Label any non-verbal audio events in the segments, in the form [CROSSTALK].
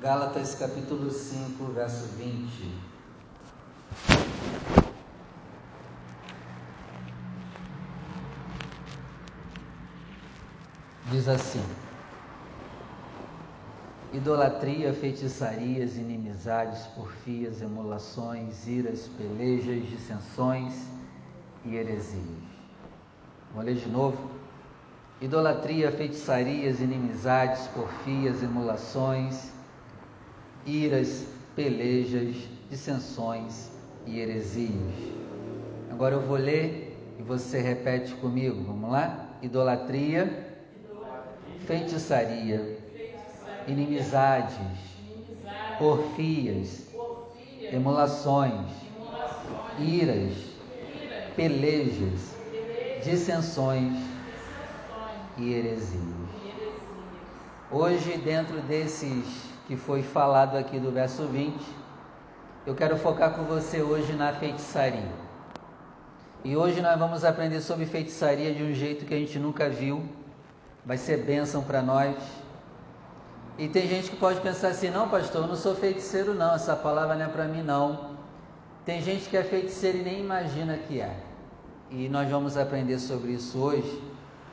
Gálatas capítulo 5, verso 20. Diz assim: Idolatria, feitiçarias, inimizades, porfias, emulações, iras, pelejas, dissensões e heresias. Vou ler de novo. Idolatria, feitiçarias, inimizades, porfias, emulações, iras, pelejas, dissensões e heresias. Agora eu vou ler e você repete comigo. Vamos lá? Idolatria, feitiçaria, inimizades, porfias, emulações, iras, pelejas, dissensões e heresias. Hoje, dentro desses que foi falado aqui do verso 20, eu quero focar com você hoje na feitiçaria. E hoje nós vamos aprender sobre feitiçaria de um jeito que a gente nunca viu. Vai ser bênção para nós. E tem gente que pode pensar assim: não, pastor, eu não sou feiticeiro, não. Essa palavra não é para mim, não. Tem gente que é feiticeiro e nem imagina que é. E nós vamos aprender sobre isso hoje.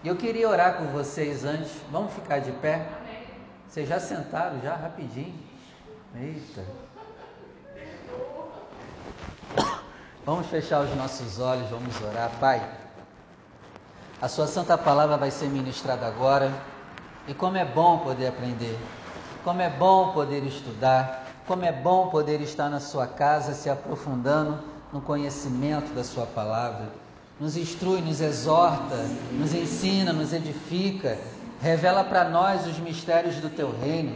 E eu queria orar com vocês antes. Vamos ficar de pé? Vocês já sentaram já rapidinho? Eita. Vamos fechar os nossos olhos, vamos orar. Pai, a Sua Santa Palavra vai ser ministrada agora. E como é bom poder aprender, como é bom poder estudar, como é bom poder estar na Sua casa se aprofundando no conhecimento da Sua palavra. Nos instrui, nos exorta, nos ensina, nos edifica Revela para nós os mistérios do teu reino.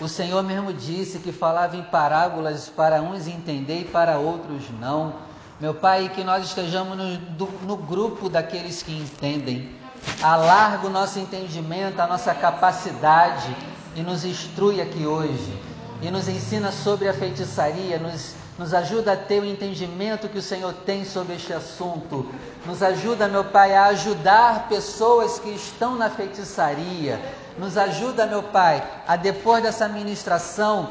O Senhor mesmo disse que falava em parábolas para uns entender e para outros não. Meu Pai, que nós estejamos no, no grupo daqueles que entendem. Alarga o nosso entendimento, a nossa capacidade e nos instrui aqui hoje. E nos ensina sobre a feitiçaria, nos nos ajuda a ter o entendimento que o Senhor tem sobre este assunto. Nos ajuda, meu Pai, a ajudar pessoas que estão na feitiçaria. Nos ajuda, meu Pai, a depois dessa ministração,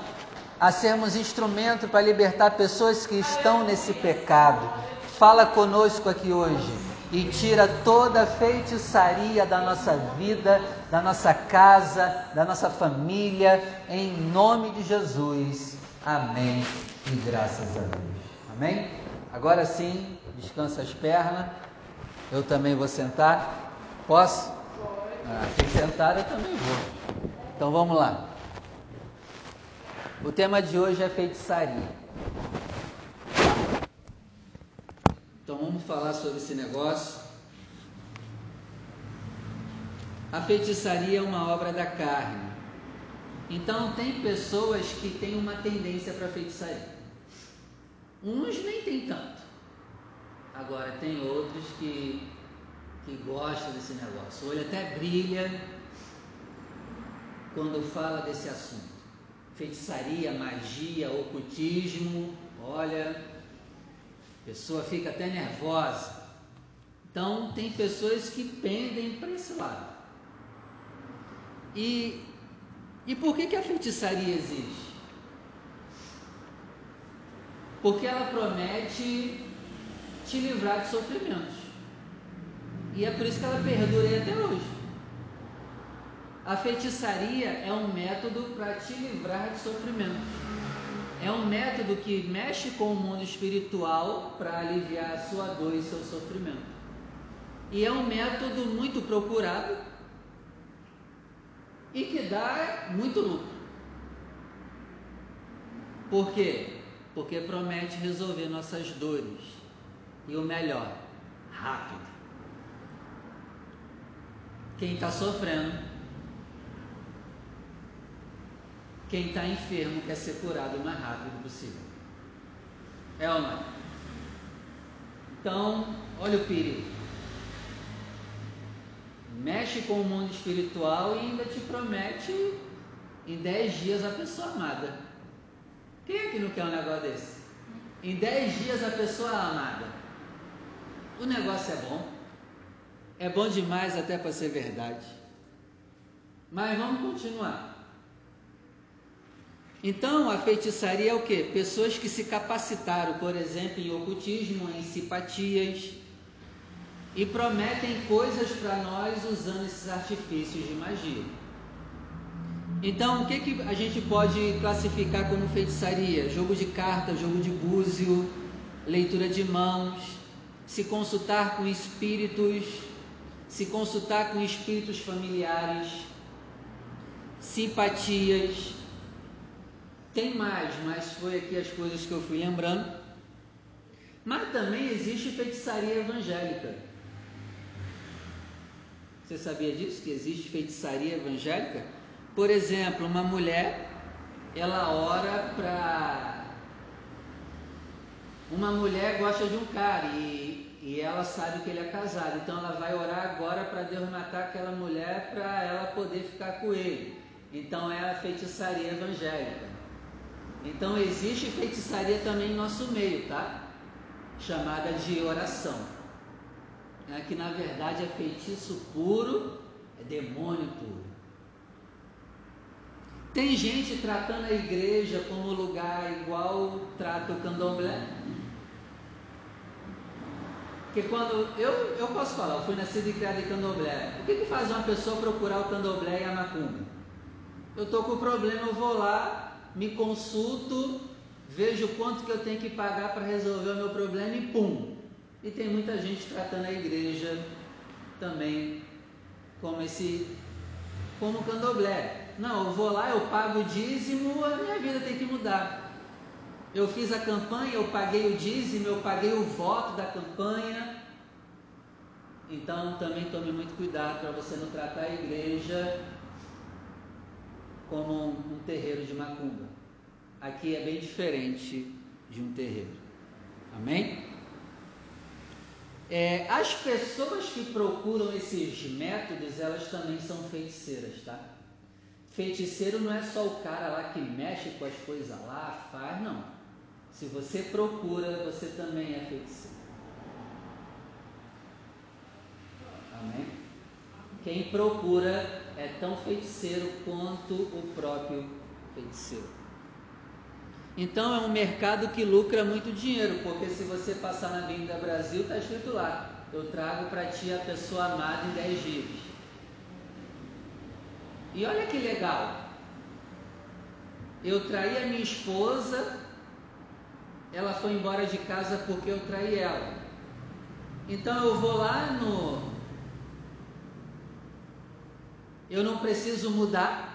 a sermos instrumento para libertar pessoas que estão nesse pecado. Fala conosco aqui hoje e tira toda a feitiçaria da nossa vida, da nossa casa, da nossa família, em nome de Jesus. Amém e graças a Deus. Amém? Agora sim, descansa as pernas. Eu também vou sentar. Posso? Ah, se sentar, eu também vou. Então vamos lá. O tema de hoje é feitiçaria. Então vamos falar sobre esse negócio. A feitiçaria é uma obra da carne. Então tem pessoas que têm uma tendência para feitiçaria. Uns nem tem tanto. Agora tem outros que, que gostam desse negócio. O olho até brilha quando fala desse assunto. Feitiçaria, magia, ocultismo, olha, a pessoa fica até nervosa. Então tem pessoas que pendem para esse lado. E, e por que, que a feitiçaria existe? Porque ela promete te livrar de sofrimentos. E é por isso que ela perdura até hoje. A feitiçaria é um método para te livrar de sofrimento. É um método que mexe com o mundo espiritual para aliviar a sua dor e seu sofrimento. E é um método muito procurado e que dá muito lucro. Por quê? porque promete resolver nossas dores. E o melhor, rápido. Quem está sofrendo, quem está enfermo quer ser curado o mais rápido possível. É ou não? Então, olha o perigo. Mexe com o mundo espiritual e ainda te promete em 10 dias a pessoa amada. Quem é que não quer um negócio desse? Em 10 dias a pessoa é amada. O negócio é bom. É bom demais até para ser verdade. Mas vamos continuar. Então, a feitiçaria é o que? Pessoas que se capacitaram, por exemplo, em ocultismo, em simpatias, e prometem coisas para nós usando esses artifícios de magia. Então, o que, que a gente pode classificar como feitiçaria? Jogo de cartas, jogo de búzio, leitura de mãos, se consultar com espíritos, se consultar com espíritos familiares, simpatias. Tem mais, mas foi aqui as coisas que eu fui lembrando. Mas também existe feitiçaria evangélica. Você sabia disso? Que existe feitiçaria evangélica? Por exemplo, uma mulher, ela ora para. Uma mulher gosta de um cara e, e ela sabe que ele é casado, então ela vai orar agora para Deus matar aquela mulher para ela poder ficar com ele. Então é a feitiçaria evangélica. Então existe feitiçaria também em nosso meio, tá? Chamada de oração é que na verdade é feitiço puro, é demônio puro. Tem gente tratando a igreja como lugar igual trata o candomblé. Porque quando eu, eu posso falar, eu fui nascido e criado em candomblé. O que, que faz uma pessoa procurar o candomblé e a macumba? Eu estou com problema, eu vou lá, me consulto, vejo quanto que eu tenho que pagar para resolver o meu problema e pum, e tem muita gente tratando a igreja também como esse, como candomblé. Não, eu vou lá, eu pago o dízimo, a minha vida tem que mudar. Eu fiz a campanha, eu paguei o dízimo, eu paguei o voto da campanha. Então também tome muito cuidado para você não tratar a igreja como um, um terreiro de macumba. Aqui é bem diferente de um terreiro. Amém? É, as pessoas que procuram esses métodos, elas também são feiticeiras, tá? Feiticeiro não é só o cara lá que mexe com as coisas lá, faz, não. Se você procura, você também é feiticeiro. Amém? Quem procura é tão feiticeiro quanto o próprio feiticeiro. Então é um mercado que lucra muito dinheiro, porque se você passar na Avenida Brasil, está escrito lá: eu trago para ti a pessoa amada em 10 dias. E olha que legal. Eu traí a minha esposa, ela foi embora de casa porque eu traí ela. Então eu vou lá no. Eu não preciso mudar,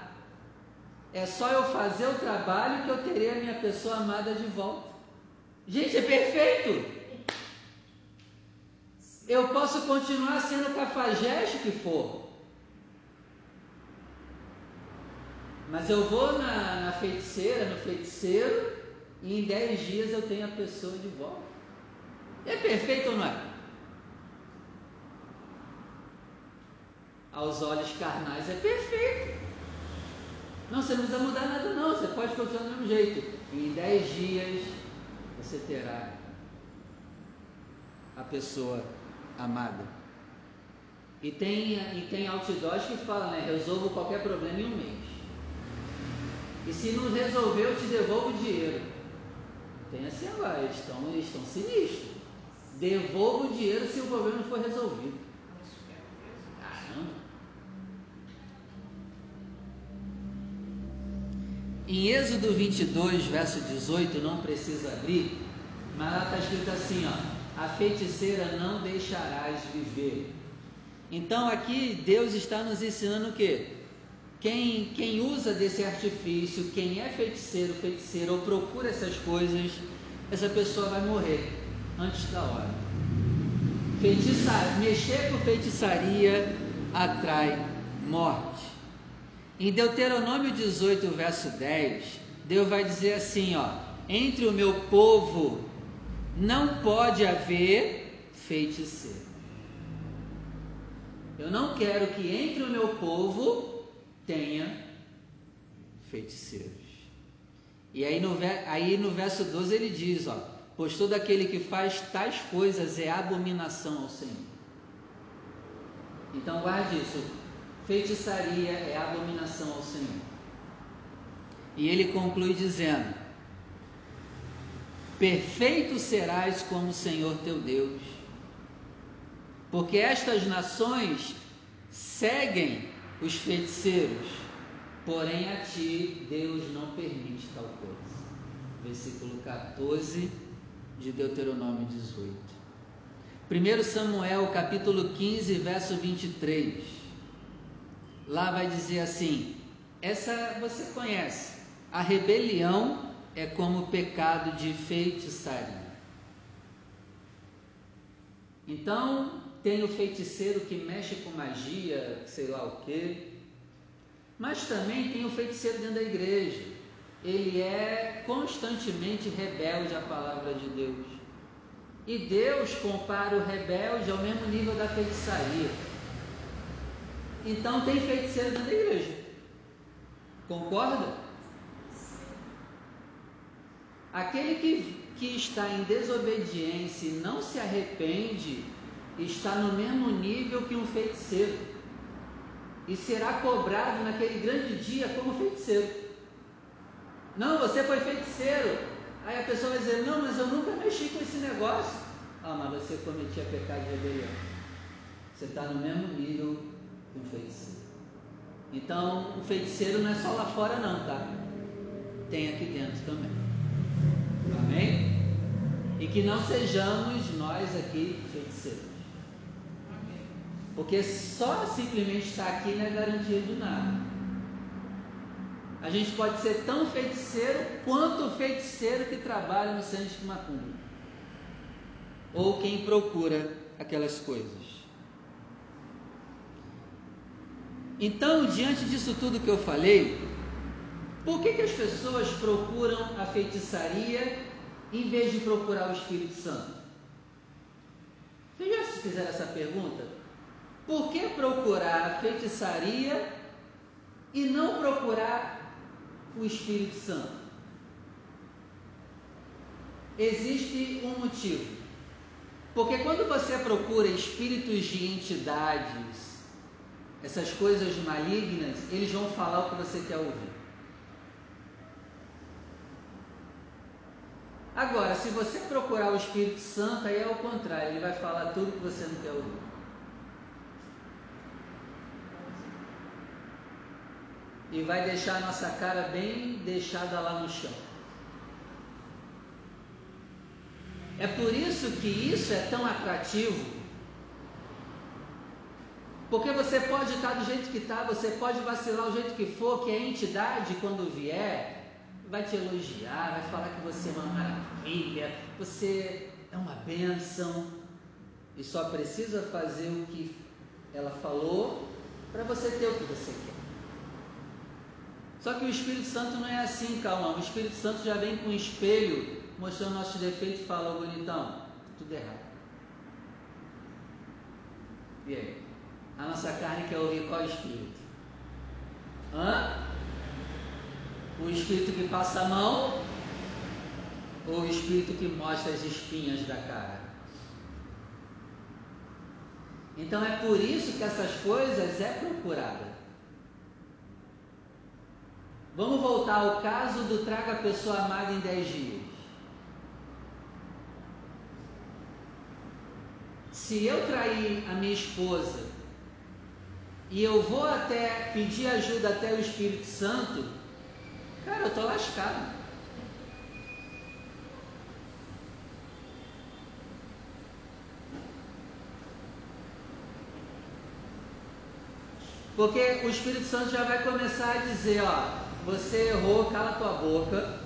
é só eu fazer o trabalho que eu terei a minha pessoa amada de volta. Gente, é perfeito. Eu posso continuar sendo cafajeste que for. Mas eu vou na, na feiticeira, no feiticeiro, e em dez dias eu tenho a pessoa de volta. É perfeito ou não é? Aos olhos carnais é perfeito. Não, você não precisa mudar nada não, você pode continuar do mesmo jeito. Em 10 dias você terá a pessoa amada. E tem, e tem outdoors que falam, né? Resolvo qualquer problema em um mês. E se não resolver, eu te devolvo o dinheiro. Tem assim agora, eles estão, eles estão sinistros. Devolvo o dinheiro se o problema não for resolvido. Caramba. Em Êxodo 22, verso 18, não precisa abrir, mas está escrito assim: ó, a feiticeira não deixarás viver. Então aqui Deus está nos ensinando o que? Quem, quem usa desse artifício, quem é feiticeiro, feiticeira ou procura essas coisas, essa pessoa vai morrer antes da hora. Feitiçar, mexer com feitiçaria atrai morte. Em Deuteronômio 18, verso 10, Deus vai dizer assim, ó: "Entre o meu povo não pode haver feiticeiro". Eu não quero que entre o meu povo tenha feiticeiros. E aí no, aí no verso 12 ele diz, ó: "Pois todo aquele que faz tais coisas é abominação ao Senhor". Então guarde isso. Feitiçaria é abominação ao Senhor. E ele conclui dizendo: Perfeito serás como o Senhor teu Deus, porque estas nações seguem os feiticeiros, porém a ti Deus não permite tal coisa. Versículo 14 de Deuteronômio 18. 1 Samuel capítulo 15, verso 23. Lá vai dizer assim: essa você conhece. A rebelião é como o pecado de feitiçaria. Então, tem o feiticeiro que mexe com magia, sei lá o quê. Mas também tem o feiticeiro dentro da igreja. Ele é constantemente rebelde à palavra de Deus. E Deus compara o rebelde ao mesmo nível da feitiçaria. Então tem feiticeiro dentro da igreja. Concorda? Aquele que, que está em desobediência e não se arrepende, está no mesmo nível que um feiticeiro. E será cobrado naquele grande dia como feiticeiro. Não, você foi feiticeiro. Aí a pessoa vai dizer: Não, mas eu nunca mexi com esse negócio. Ah, mas você cometia pecado de rebelião. Você está no mesmo nível um feiticeiro. Então, o feiticeiro não é só lá fora, não, tá? Tem aqui dentro também. Amém? E que não sejamos nós aqui feiticeiros. Porque só simplesmente estar aqui não é garantia de nada. A gente pode ser tão feiticeiro quanto o feiticeiro que trabalha no centro de macumba. Ou quem procura aquelas coisas. Então, diante disso tudo que eu falei, por que, que as pessoas procuram a feitiçaria em vez de procurar o Espírito Santo? Vocês já se fizeram essa pergunta? Por que procurar a feitiçaria e não procurar o Espírito Santo? Existe um motivo. Porque quando você procura espíritos de entidades, essas coisas malignas, eles vão falar o que você quer ouvir. Agora, se você procurar o Espírito Santo, aí é o contrário, ele vai falar tudo que você não quer ouvir. E vai deixar a nossa cara bem deixada lá no chão. É por isso que isso é tão atrativo porque você pode estar do jeito que está, você pode vacilar do jeito que for, que a entidade, quando vier, vai te elogiar, vai falar que você é uma maravilha, você é uma bênção, e só precisa fazer o que ela falou para você ter o que você quer. Só que o Espírito Santo não é assim, calma. O Espírito Santo já vem com um espelho mostrando nossos defeitos e fala, bonitão, tudo errado. E aí? A nossa carne quer ouvir qual espírito? Hã? O espírito que passa a mão ou o espírito que mostra as espinhas da cara? Então é por isso que essas coisas é procurada. Vamos voltar ao caso do traga a pessoa amada em 10 dias. Se eu trair a minha esposa e eu vou até pedir ajuda até o Espírito Santo, cara, eu estou lascado. Porque o Espírito Santo já vai começar a dizer, ó, você errou, cala tua boca,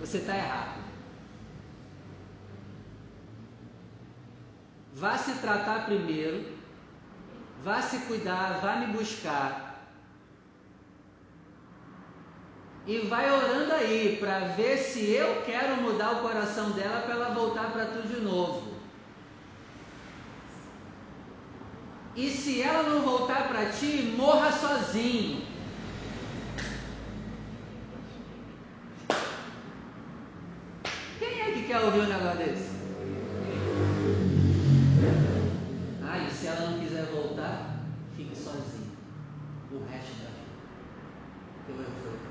você está errado. Vá se tratar primeiro, vá se cuidar, vá me buscar. E vai orando aí para ver se eu quero mudar o coração dela para ela voltar para tu de novo. E se ela não voltar para ti, morra sozinho. Quem é que quer ouvir um negócio desse? se ela não quiser voltar, fique sozinha o resto da vida. Teu erro foi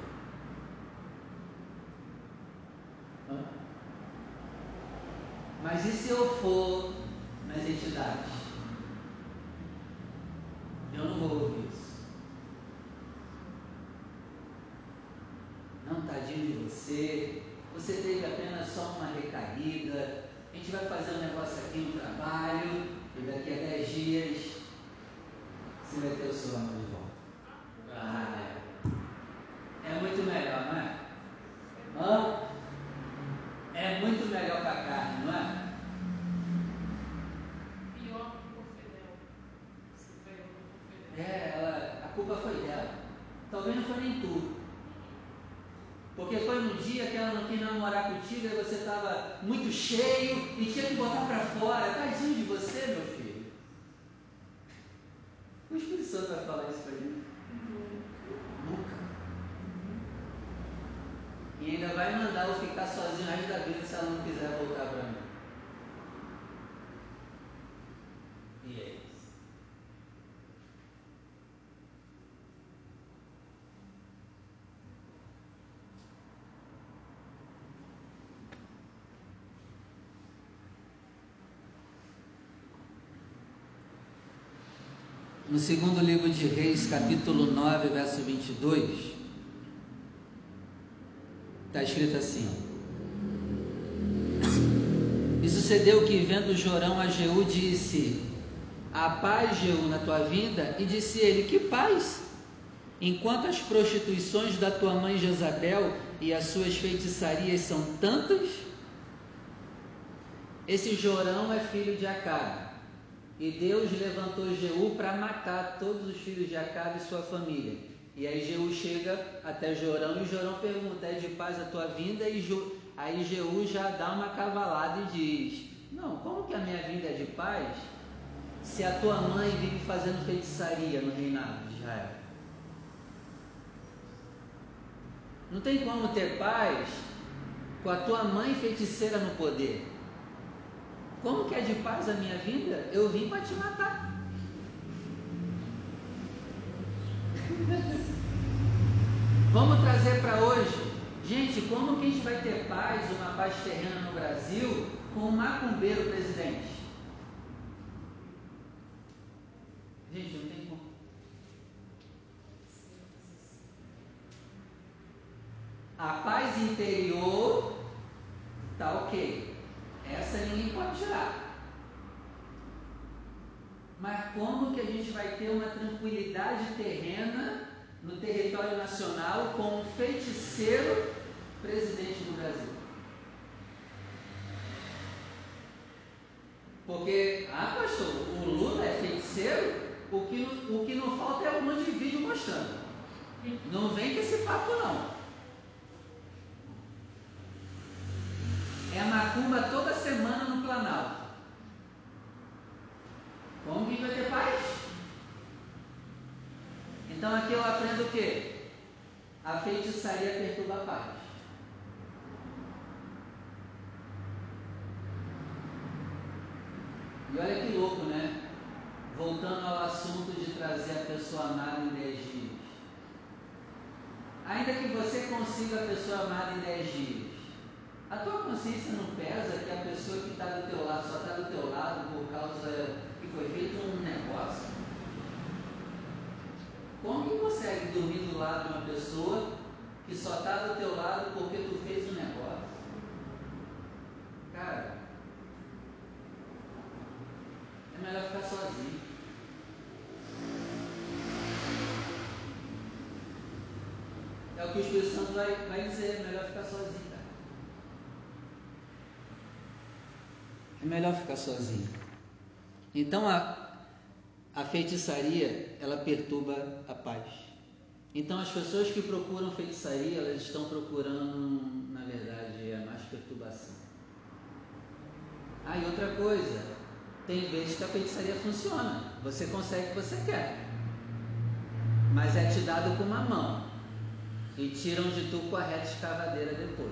Mas e se eu for nas entidades? Eu não vou ouvir isso. Não, tadinho de você. Você teve apenas só uma recaída. A gente vai fazer um negócio aqui no trabalho. E daqui a 10 dias você vai ter o seu amor de volta. Ah, é. É muito melhor, não é? Hã? É muito melhor para a carne, não é? Pior que o. É, ela, a culpa foi dela. Talvez não foi nem tu. Porque foi no dia que ela não quis namorar contigo e você estava muito cheio e tinha que botar para fora. Tadinho de você, meu filho. O Espírito Santo vai falar isso para gente? Nunca. E ainda vai mandar eu ficar sozinho resto da vida se ela não quiser voltar para mim. E é isso. No segundo livro de Reis, capítulo 9, verso 22, está escrito assim: E sucedeu que, vendo Jorão a Jeú, disse: A paz, Jeú, na tua vinda? E disse ele: Que paz? Enquanto as prostituições da tua mãe Jezabel e as suas feitiçarias são tantas? Esse Jorão é filho de Acabe. E Deus levantou Jeú para matar todos os filhos de Acabe e sua família. E aí Jeú chega até Jorão e Jorão pergunta: É de paz a tua vinda? E Ju, aí Jeú já dá uma cavalada e diz: Não, como que a minha vinda é de paz? Se a tua mãe vive fazendo feitiçaria no reinado de Israel. Não tem como ter paz com a tua mãe feiticeira no poder. Como que é de paz a minha vida? Eu vim para te matar. Vamos trazer para hoje. Gente, como que a gente vai ter paz, uma paz terrena no Brasil, com um macumbeiro presidente? Gente, não tem como. A paz interior tá ok. Essa ninguém pode tirar. Mas como que a gente vai ter uma tranquilidade terrena no território nacional com um feiticeiro presidente do Brasil? Porque, ah, pastor, o Lula é feiticeiro, o que, o que não falta é um monte de vídeo mostrando. Não vem com esse papo, não. É macumba toda semana no Planalto. Como que vai ter paz? Então aqui eu aprendo o quê? A feitiçaria perturba a paz. E olha que louco, né? Voltando ao assunto de trazer a pessoa amada em 10 dias. Ainda que você consiga a pessoa amada em 10 dias, a tua consciência não pesa que a pessoa que está do teu lado só está do teu lado por causa que foi feito um negócio? Como que consegue dormir do lado de uma pessoa que só está do teu lado porque tu fez um negócio? Cara, é melhor ficar sozinho. É o que o Espírito Santo vai, vai dizer, é melhor ficar sozinho, cara. É melhor ficar sozinho. Então a, a feitiçaria, ela perturba a paz. Então as pessoas que procuram feitiçaria, elas estão procurando, na verdade, a mais perturbação. Ah, e outra coisa, tem vezes que a feitiçaria funciona. Você consegue o que você quer. Mas é te dado com uma mão. E tiram de tu com a reta escavadeira depois.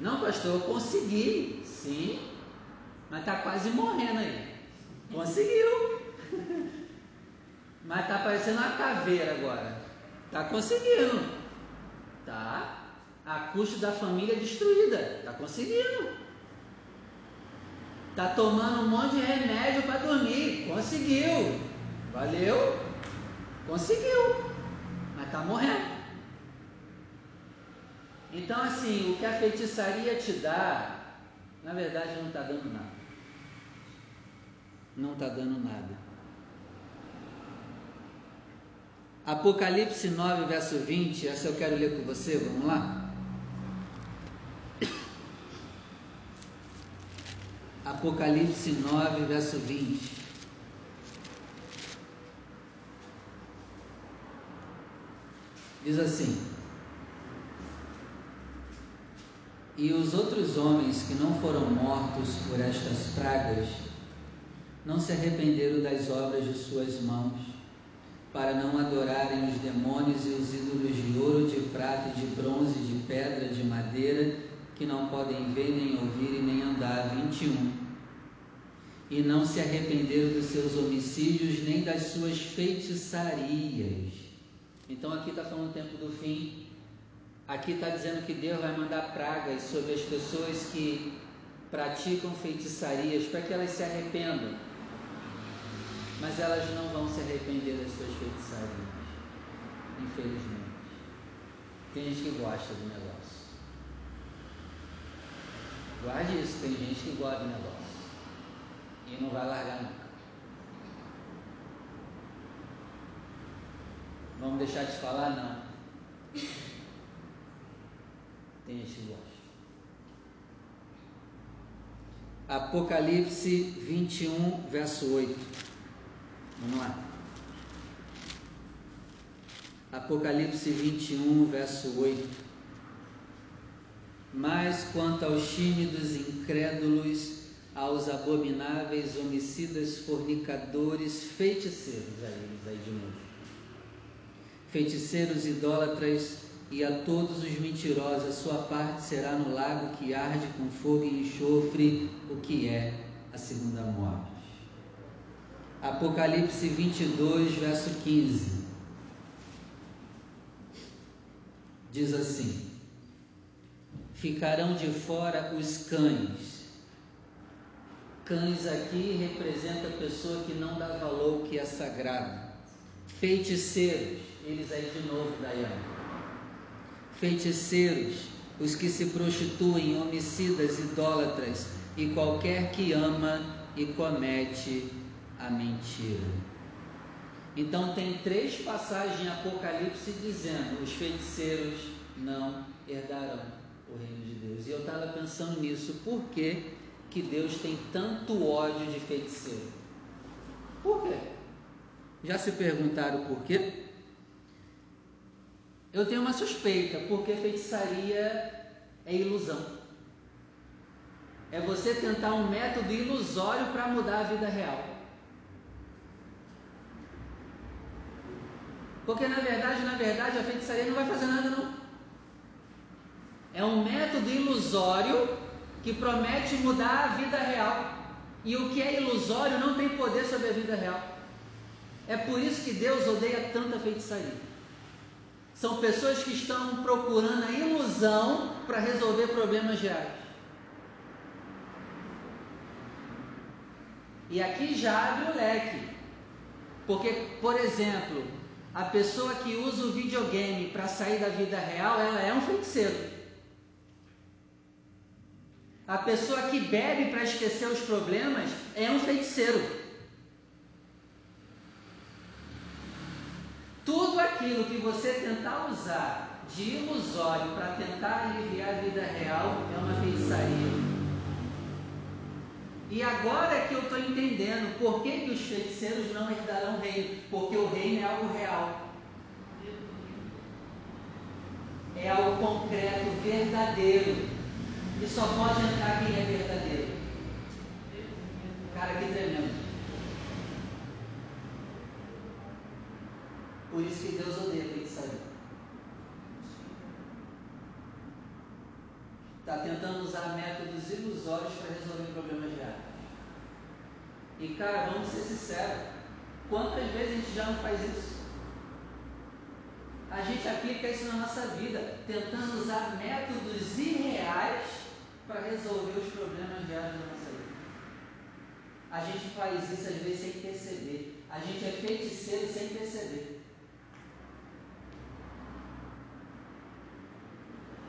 Não, pastor, eu consegui. Sim, mas está quase morrendo aí. Conseguiu. [LAUGHS] Mas está parecendo uma caveira agora. Está conseguindo. Tá? A custo da família destruída. Está conseguindo. Está tomando um monte de remédio para dormir. Conseguiu. Valeu. Conseguiu. Mas está morrendo. Então, assim, o que a feitiçaria te dá, na verdade, não está dando nada. Não está dando nada. Apocalipse 9, verso 20, essa eu quero ler com você, vamos lá? Apocalipse 9, verso 20. Diz assim: E os outros homens que não foram mortos por estas pragas não se arrependeram das obras de suas mãos para não adorarem os demônios e os ídolos de ouro, de prata, de bronze, de pedra, de madeira, que não podem ver, nem ouvir e nem andar. 21. E não se arrependeram dos seus homicídios, nem das suas feitiçarias. Então aqui está falando o tempo do fim. Aqui está dizendo que Deus vai mandar pragas sobre as pessoas que praticam feitiçarias para que elas se arrependam mas elas não vão se arrepender das suas feitiçarias, infelizmente. Tem gente que gosta do negócio. Guarde isso, tem gente que gosta do negócio e não vai largar nunca. Vamos deixar de falar? Não. Tem gente que gosta. Apocalipse 21, verso 8. Vamos lá. Apocalipse 21, verso 8. Mas quanto aos tímidos incrédulos, aos abomináveis, homicidas, fornicadores, feiticeiros, aí aí de novo. Feiticeiros, idólatras e a todos os mentirosos, a sua parte será no lago que arde com fogo e enxofre, o que é a segunda morte. Apocalipse 22, verso 15. Diz assim: Ficarão de fora os cães. Cães aqui representa a pessoa que não dá valor ao que é sagrado. Feiticeiros, eles aí de novo, Dayane. Feiticeiros, os que se prostituem, homicidas, idólatras e qualquer que ama e comete a mentira. Então tem três passagens em Apocalipse dizendo: os feiticeiros não herdarão o reino de Deus. E eu estava pensando nisso, por que, que Deus tem tanto ódio de feiticeiro? Por quê? Já se perguntaram por quê? Eu tenho uma suspeita, porque feitiçaria é ilusão. É você tentar um método ilusório para mudar a vida real. Porque na verdade, na verdade, a feitiçaria não vai fazer nada não. É um método ilusório que promete mudar a vida real. E o que é ilusório não tem poder sobre a vida real. É por isso que Deus odeia tanta feitiçaria. São pessoas que estão procurando a ilusão para resolver problemas reais. E aqui já abre o leque. Porque, por exemplo, a pessoa que usa o videogame para sair da vida real, ela é um feiticeiro. A pessoa que bebe para esquecer os problemas é um feiticeiro. Tudo aquilo que você tentar usar de ilusório para tentar aliviar a vida real é uma feitiçaria. E agora é que eu estou entendendo por que, que os feiticeiros não herdarão reino, porque o reino é algo real. É algo concreto, verdadeiro. E só pode entrar quem é verdadeiro. Cara, que tremendo. Por isso que Deus odeia feitiçaria. Está tentando usar métodos ilusórios para resolver problemas reais. E cara, vamos ser sinceros, quantas vezes a gente já não faz isso? A gente aplica isso na nossa vida, tentando usar métodos irreais para resolver os problemas reais da nossa vida. A gente faz isso às vezes sem perceber. A gente é feiticeiro sem perceber.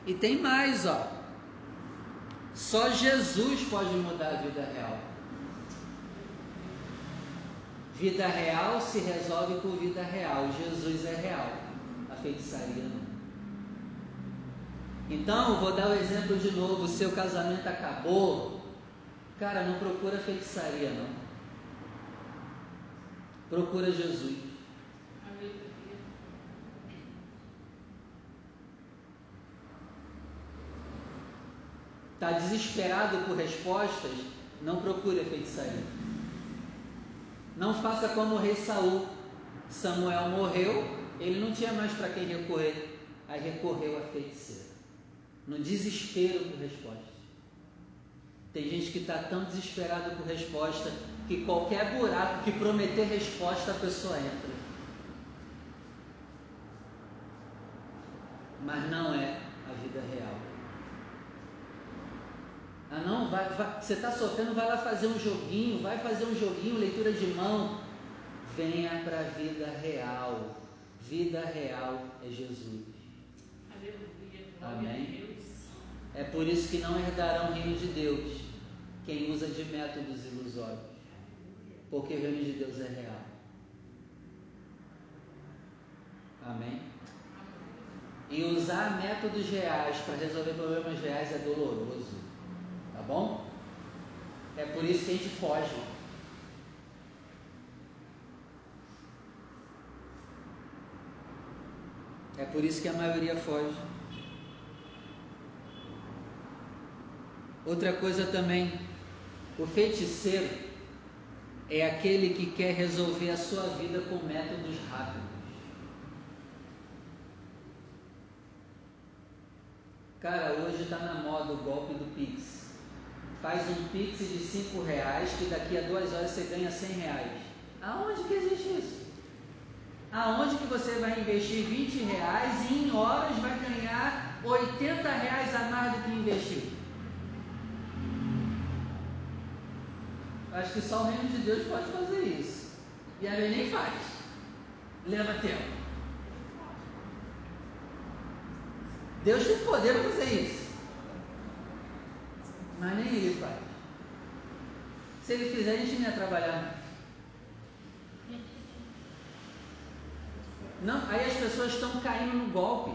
E tem mais, ó. Só Jesus pode mudar a vida real. Vida real se resolve com vida real. Jesus é real. A feitiçaria não. Então, vou dar o um exemplo de novo. Seu casamento acabou. Cara, não procura feitiçaria, não. Procura Jesus. Está desesperado por respostas? Não procure a feitiçaria. Não faça como o rei Saul. Samuel morreu, ele não tinha mais para quem recorrer. Aí recorreu à feiticeira. No desespero por resposta. Tem gente que está tão desesperado por resposta que qualquer buraco que prometer resposta a pessoa entra. Mas não é a vida real. Ah não, vai, vai, você está sofrendo, vai lá fazer um joguinho, vai fazer um joguinho, leitura de mão. Venha para a vida real. Vida real é Jesus. Aleluia. Amém. É por isso que não herdarão o reino de Deus quem usa de métodos ilusórios. Porque o reino de Deus é real. Amém? E usar métodos reais para resolver problemas reais é doloroso. Tá bom? É por isso que a gente foge. É por isso que a maioria foge. Outra coisa também, o feiticeiro é aquele que quer resolver a sua vida com métodos rápidos. Cara, hoje está na moda o golpe do Pix. Faz um Pix de 5 reais que daqui a duas horas você ganha 100 reais. Aonde que existe isso? Aonde que você vai investir 20 reais e em horas vai ganhar 80 reais a mais do que investiu? Acho que só o reino de Deus pode fazer isso. E a nem faz. Leva tempo. Deus tem poder para fazer isso. Mas nem ele faz. Se ele fizer, a gente não ia trabalhar. Não, aí as pessoas estão caindo no golpe.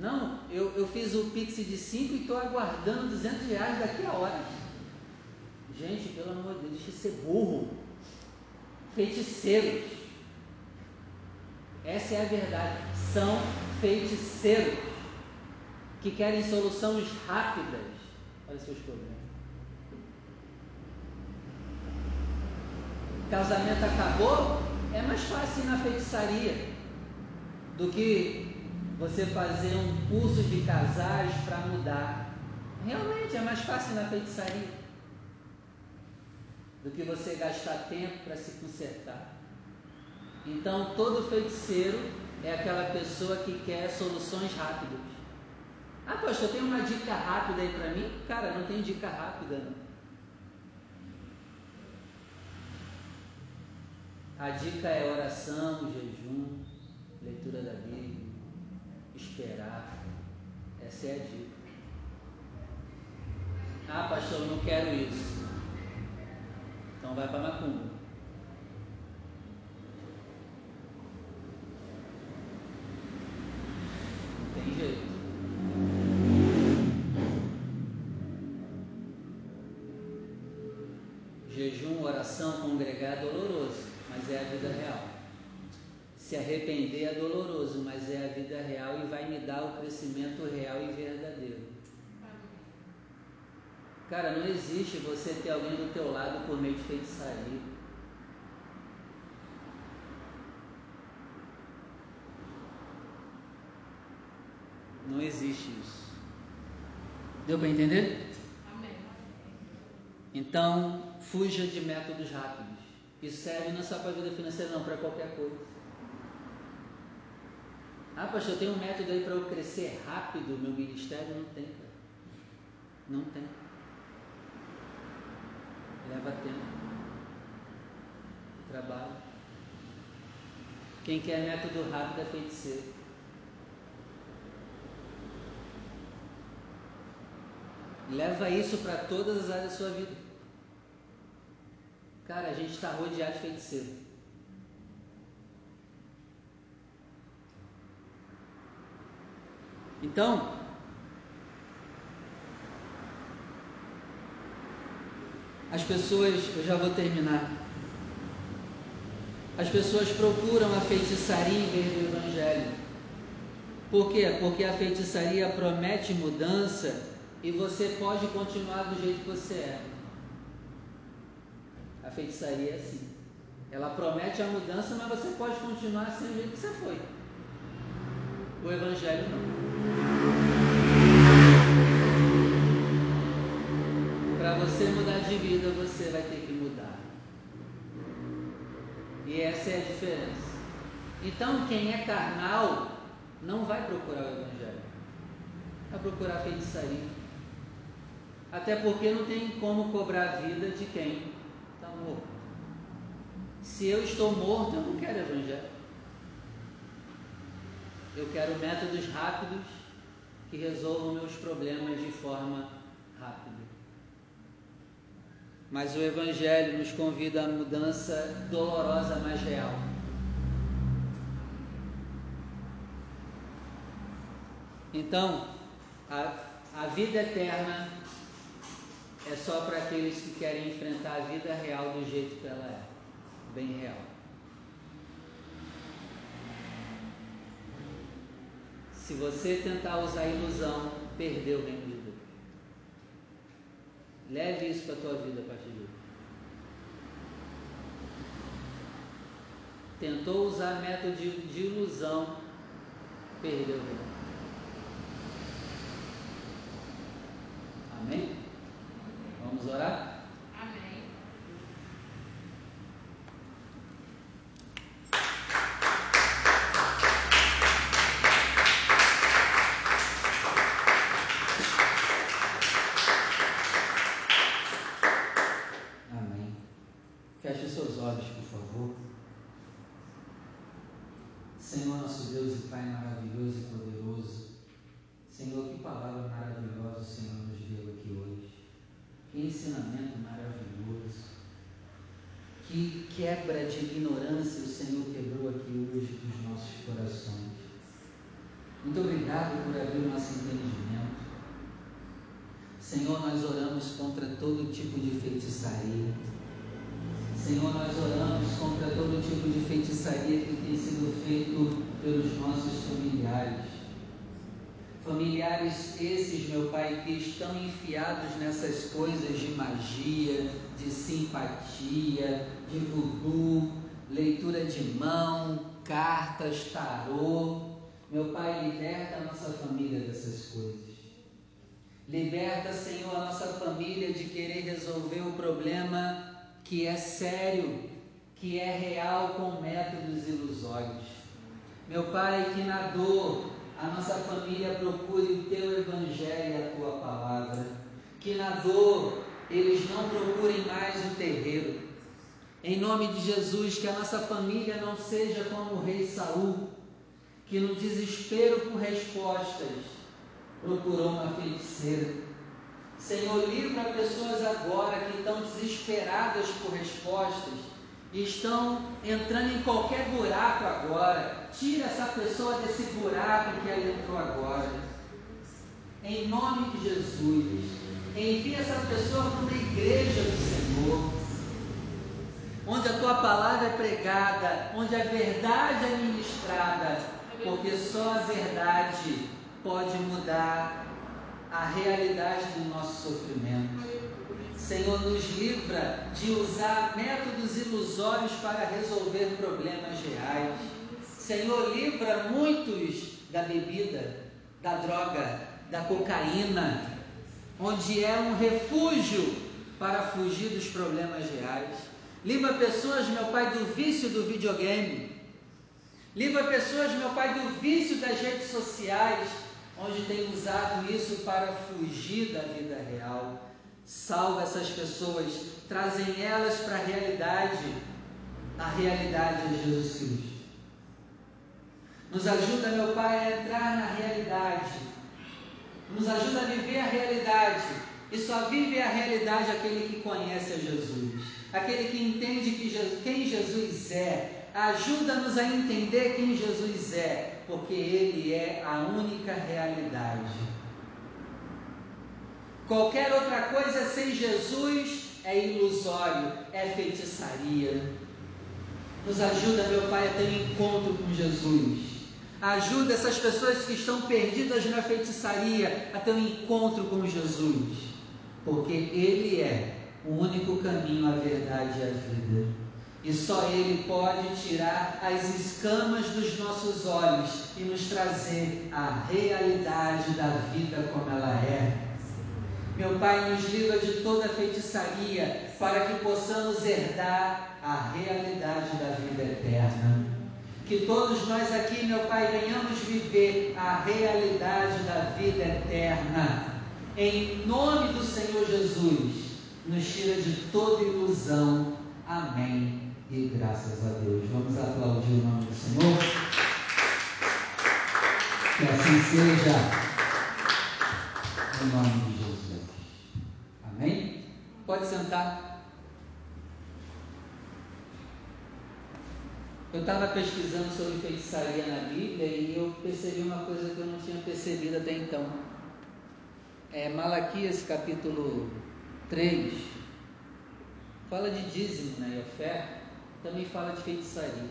Não, eu, eu fiz o Pix de 5 e estou aguardando 200 reais daqui a horas. Gente, pelo amor de Deus, deixa de ser burro. Feiticeiros. Essa é a verdade. São feiticeiros que querem soluções rápidas para seus problemas. Casamento acabou, é mais fácil ir na feitiçaria do que você fazer um curso de casais para mudar. Realmente é mais fácil ir na feitiçaria do que você gastar tempo para se consertar. Então, todo feiticeiro é aquela pessoa que quer soluções rápidas. Ah, pastor, tem uma dica rápida aí para mim? Cara, não tem dica rápida. Não. A dica é oração, jejum, leitura da Bíblia, esperar. Essa é a dica. Ah, pastor, eu não quero isso. Então vai para macumba. Não tem jeito. Jejum, oração, congregar é doloroso, mas é a vida real. Se arrepender é doloroso, mas é a vida real e vai me dar o crescimento real e verdadeiro. Cara, não existe você ter alguém do teu lado por meio de feitiçaria. Não existe isso. Deu para entender? Amém. Então, fuja de métodos rápidos. Isso serve não só para a vida financeira, não, para qualquer coisa. Ah, pastor, tem um método aí para eu crescer rápido meu ministério? Não tem, cara. Não tem. Leva tempo. Trabalho. Quem quer método rápido é feiticeiro. Leva isso para todas as áreas da sua vida. Cara, a gente está rodeado de feiticeiro. Então, as pessoas, eu já vou terminar. As pessoas procuram a feitiçaria em vez do evangelho. Por quê? Porque a feitiçaria promete mudança e você pode continuar do jeito que você é. Feitiçaria é assim. Ela promete a mudança, mas você pode continuar assim do jeito que você foi. O Evangelho não. Para você mudar de vida, você vai ter que mudar. E essa é a diferença. Então, quem é carnal não vai procurar o Evangelho, vai procurar feitiçaria. Até porque não tem como cobrar a vida de quem Se eu estou morto, eu não quero evangelho. Eu quero métodos rápidos que resolvam meus problemas de forma rápida. Mas o Evangelho nos convida à mudança dolorosa, mas real. Então, a, a vida eterna é só para aqueles que querem enfrentar a vida real do jeito que ela é, bem real. Se você tentar usar ilusão, perdeu o reino de Deus. Leve isso para a tua vida a partir de hoje. Tentou usar método de, de ilusão, perdeu o reino. Amém? Vamos orar? Amém. Amém. Feche seus olhos, por favor. Senhor, nosso Deus e Pai maravilhoso e poderoso. Senhor, que palavra maravilhosa o Senhor nos deu aqui hoje. Que ensinamento maravilhoso. Que quebra de ignorância o Senhor quebrou aqui hoje dos nossos corações. Muito obrigado por abrir o nosso entendimento. Senhor, nós oramos contra todo tipo de feitiçaria. Senhor, nós oramos contra todo tipo de feitiçaria que tem sido feito pelos nossos familiares. Familiares esses, meu Pai, que estão enfiados nessas coisas de magia, de simpatia, de voodoo, leitura de mão, cartas, tarô. Meu Pai, liberta a nossa família dessas coisas. Senhor, a nossa família de querer resolver o problema que é sério, que é real com métodos ilusórios. Meu Pai, que na dor a nossa família procure o teu evangelho e a tua palavra. Que na dor eles não procurem mais o terreiro. Em nome de Jesus, que a nossa família não seja como o rei Saul, que no desespero por respostas procurou uma feiticeira. Senhor, livra pessoas agora que estão desesperadas por respostas e estão entrando em qualquer buraco agora. Tira essa pessoa desse buraco que ela entrou agora. Em nome de Jesus, envia essa pessoa para uma igreja do Senhor, onde a tua palavra é pregada, onde a verdade é ministrada, porque só a verdade pode mudar a realidade do nosso sofrimento. Senhor, nos livra de usar métodos ilusórios para resolver problemas reais. Senhor, livra muitos da bebida, da droga, da cocaína, onde é um refúgio para fugir dos problemas reais. Livra pessoas, meu Pai, do vício do videogame. Livra pessoas, meu Pai, do vício das redes sociais, onde tem usado isso para fugir da vida real. Salva essas pessoas, trazem elas para a realidade. A realidade de Jesus Cristo. Nos ajuda, meu Pai, a entrar na realidade. Nos ajuda a viver a realidade. E só vive a realidade aquele que conhece a Jesus. Aquele que entende que Jesus, quem Jesus é. Ajuda-nos a entender quem Jesus é, porque Ele é a única realidade. Qualquer outra coisa sem Jesus é ilusório, é feitiçaria. Nos ajuda, meu Pai, a ter um encontro com Jesus. Ajuda essas pessoas que estão perdidas na feitiçaria a ter um encontro com Jesus, porque Ele é o único caminho, a verdade e a vida. E só Ele pode tirar as escamas dos nossos olhos e nos trazer a realidade da vida como ela é. Meu Pai, nos livra de toda feitiçaria para que possamos herdar a realidade da vida eterna. Que todos nós aqui, meu Pai, venhamos viver a realidade da vida eterna. Em nome do Senhor Jesus, nos tira de toda ilusão. Amém. E graças a Deus. Vamos aplaudir o nome do Senhor. Que assim seja. Em nome de Jesus. Amém? Pode sentar. Eu estava pesquisando sobre feitiçaria na Bíblia e eu percebi uma coisa que eu não tinha percebido até então. É, Malaquias capítulo 3 fala de dízimo né, e oferta, também fala de feitiçaria.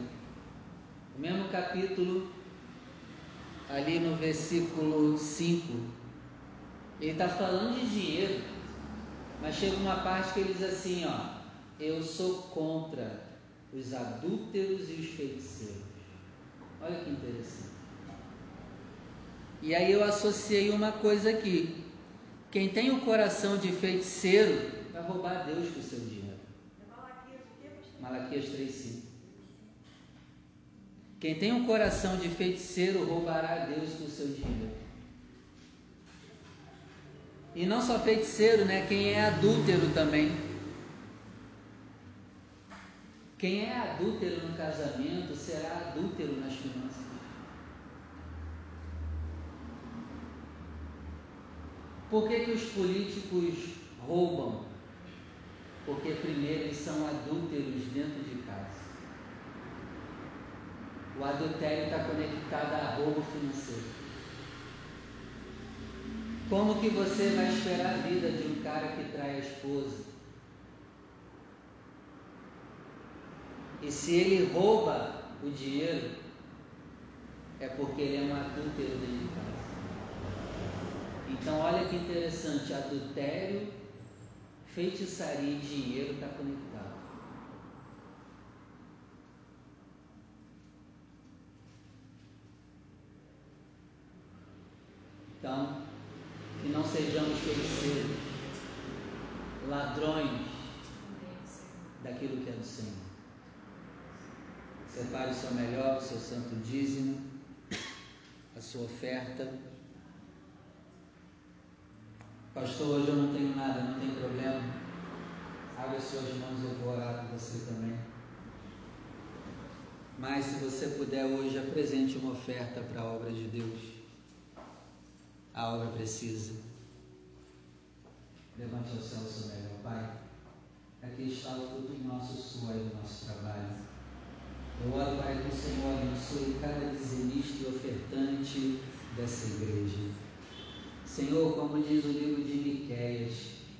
O mesmo capítulo, ali no versículo 5, ele está falando de dinheiro, mas chega uma parte que ele diz assim: ó, eu sou contra os adúlteros e os feiticeiros. Olha que interessante. E aí eu associei uma coisa aqui. Quem tem o coração de feiticeiro vai roubar Deus com o seu dinheiro. Malaquias 3,5. Quem tem um coração de feiticeiro roubará Deus com o seu dinheiro. E não só feiticeiro, né? Quem é adúltero também. Quem é adúltero no casamento será adúltero nas finanças. Por que, que os políticos roubam? Porque primeiro eles são adúlteros dentro de casa. O adultério está conectado a roubo financeiro. Como que você vai esperar a vida de um cara que trai a esposa? E se ele rouba o dinheiro, é porque ele é um adúltero dentro de casa. Então, olha que interessante: adultério, feitiçaria e dinheiro está conectado. Então, que não sejamos feiticeiros, ladrões daquilo que é do Senhor. Separe o seu melhor, o seu santo dízimo, a sua oferta. Pastor, hoje eu não tenho nada, não tem problema. Abre as suas mãos eu vou orar por você também. Mas se você puder hoje, apresente uma oferta para a obra de Deus. A obra precisa. Levante ao céu seu melhor, Pai. Aqui está o fruto nosso suor e do nosso trabalho. Eu oro para que o Senhor abençoe cada dizimista e ofertante dessa igreja. Senhor, como diz o livro de Miquéias,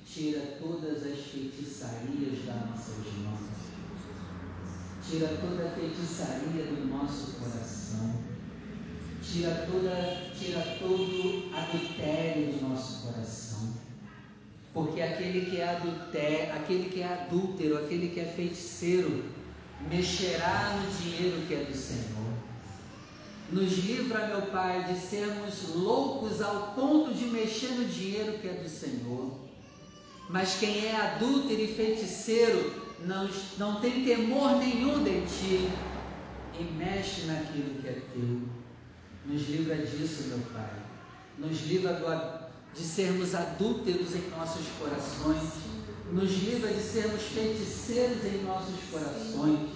tira todas as feitiçarias das nossas mãos. Tira toda a feitiçaria do nosso coração. Tira, toda, tira todo adultério do nosso coração. Porque aquele que é adultério, aquele que é adúltero, aquele que é feiticeiro, mexerá no dinheiro que é do Senhor. Nos livra, meu Pai, de sermos loucos ao ponto de mexer no dinheiro que é do Senhor. Mas quem é adúltero e feiticeiro não, não tem temor nenhum de ti. e mexe naquilo que é teu. Nos livra disso, meu Pai. Nos livra do, de sermos adúlteros em nossos corações. Nos livra de sermos feiticeiros em nossos corações.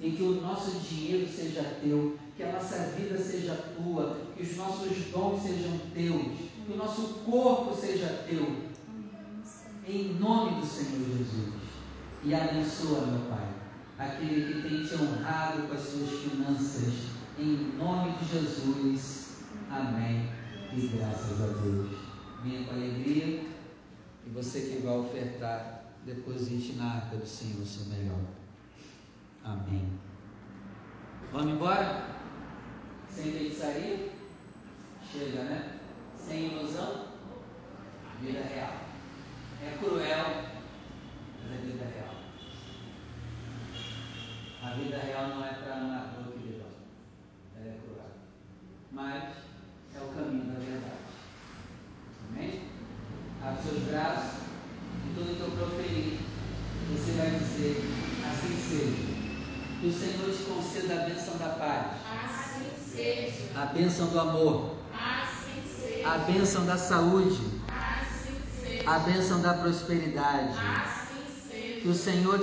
E que o nosso dinheiro seja teu, que a nossa vida seja tua, que os nossos dons sejam teus, que o nosso corpo seja teu. Em nome do Senhor Jesus. E abençoa, meu Pai, aquele que tem te honrado com as suas finanças. Em nome de Jesus. Amém. E graças a Deus. Venha com alegria. E você que vai ofertar, deposite na arca do Senhor o seu melhor. Amém. Vamos embora? Sem feitiçaria? Chega, né? Sem ilusão? Vida real. É cruel, mas é vida real. A vida real não é para amador que debate. Ela é cruel. Mas é o caminho da verdade. Amém? Abre seus braços e tudo que eu proferir, você vai dizer, assim seja. Que o Senhor te conceda a bênção da paz. Assim seja. A bênção do amor. Assim seja. A bênção da saúde. Assim seja. A bênção da prosperidade. Assim seja. Que o Senhor